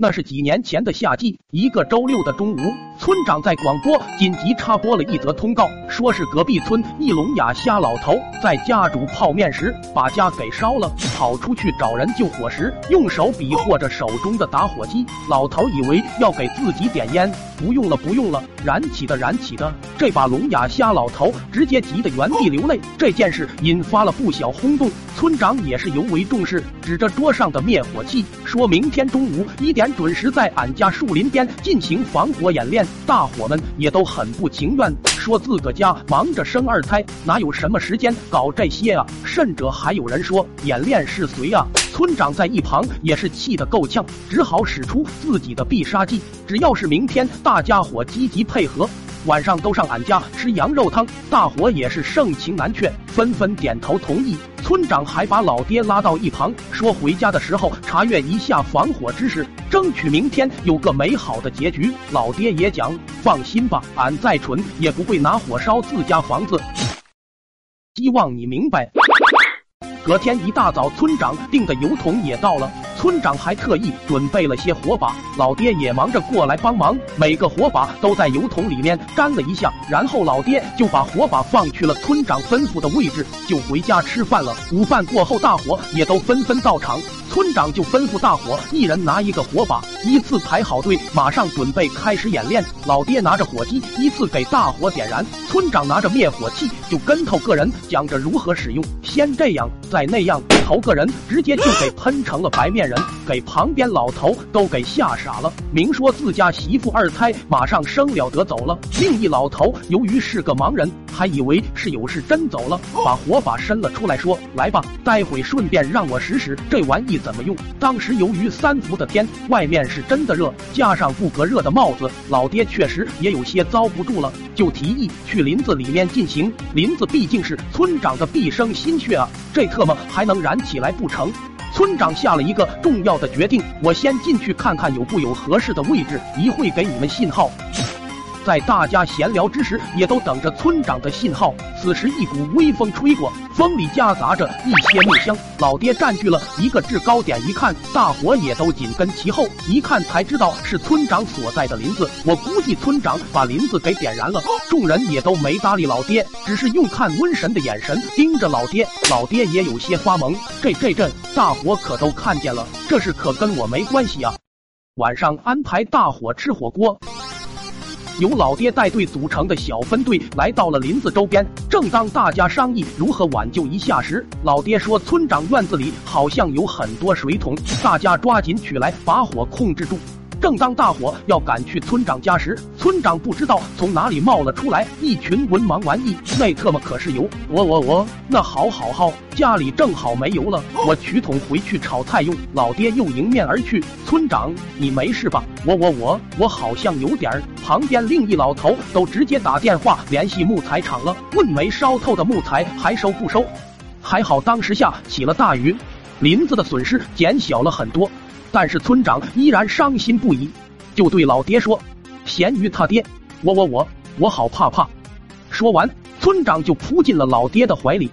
那是几年前的夏季，一个周六的中午，村长在广播紧急插播了一则通告，说是隔壁村一聋哑瞎老头在家煮泡面时把家给烧了，跑出去找人救火时，用手比划着手中的打火机。老头以为要给自己点烟，不用了，不用了，燃起的，燃起的。这把聋哑瞎老头直接急得原地流泪。这件事引发了不小轰动，村长也是尤为重视，指着桌上的灭火器，说明天中午一点。准时在俺家树林边进行防火演练，大伙们也都很不情愿，说自个家忙着生二胎，哪有什么时间搞这些啊？甚者还有人说演练是谁啊？村长在一旁也是气得够呛，只好使出自己的必杀技，只要是明天大家伙积极配合。晚上都上俺家吃羊肉汤，大伙也是盛情难却，纷纷点头同意。村长还把老爹拉到一旁，说回家的时候查阅一下防火知识，争取明天有个美好的结局。老爹也讲，放心吧，俺再蠢也不会拿火烧自家房子，希望你明白。隔天一大早，村长订的油桶也到了。村长还特意准备了些火把，老爹也忙着过来帮忙。每个火把都在油桶里面沾了一下，然后老爹就把火把放去了村长吩咐的位置，就回家吃饭了。午饭过后，大伙也都纷纷到场。村长就吩咐大伙一人拿一个火把，依次排好队，马上准备开始演练。老爹拿着火机，依次给大伙点燃；村长拿着灭火器，就跟头个人讲着如何使用，先这样，再那样。头个人直接就给喷成了白面人，给旁边老头都给吓傻了。明说自家媳妇二胎马上生了得走了，另一老头由于是个盲人，还以为是有事真走了，把火把伸了出来，说：“来吧，待会顺便让我使使这玩意怎么用。”当时由于三伏的天，外面是真的热，加上不隔热的帽子，老爹确实也有些遭不住了，就提议去林子里面进行。林子毕竟是村长的毕生心血啊，这特么还能燃？起来不成？村长下了一个重要的决定，我先进去看看有不有合适的位置，一会给你们信号。在大家闲聊之时，也都等着村长的信号。此时，一股微风吹过，风里夹杂着一些木香。老爹占据了一个制高点，一看，大伙也都紧跟其后。一看才知道是村长所在的林子。我估计村长把林子给点燃了。众人也都没搭理老爹，只是用看瘟神的眼神盯着老爹。老爹也有些发懵。这这这，大伙可都看见了，这事可跟我没关系啊。晚上安排大伙吃火锅。由老爹带队组成的小分队来到了林子周边。正当大家商议如何挽救一下时，老爹说：“村长院子里好像有很多水桶，大家抓紧取来，把火控制住。”正当大伙要赶去村长家时，村长不知道从哪里冒了出来一群文盲玩意，那特么可是油！我我我，那好好好，家里正好没油了，我取桶回去炒菜用。老爹又迎面而去，村长你没事吧？我我我我好像有点儿。旁边另一老头都直接打电话联系木材厂了，问没烧透的木材还收不收？还好当时下起了大雨，林子的损失减小了很多。但是村长依然伤心不已，就对老爹说：“咸鱼他爹，我我我我好怕怕。”说完，村长就扑进了老爹的怀里。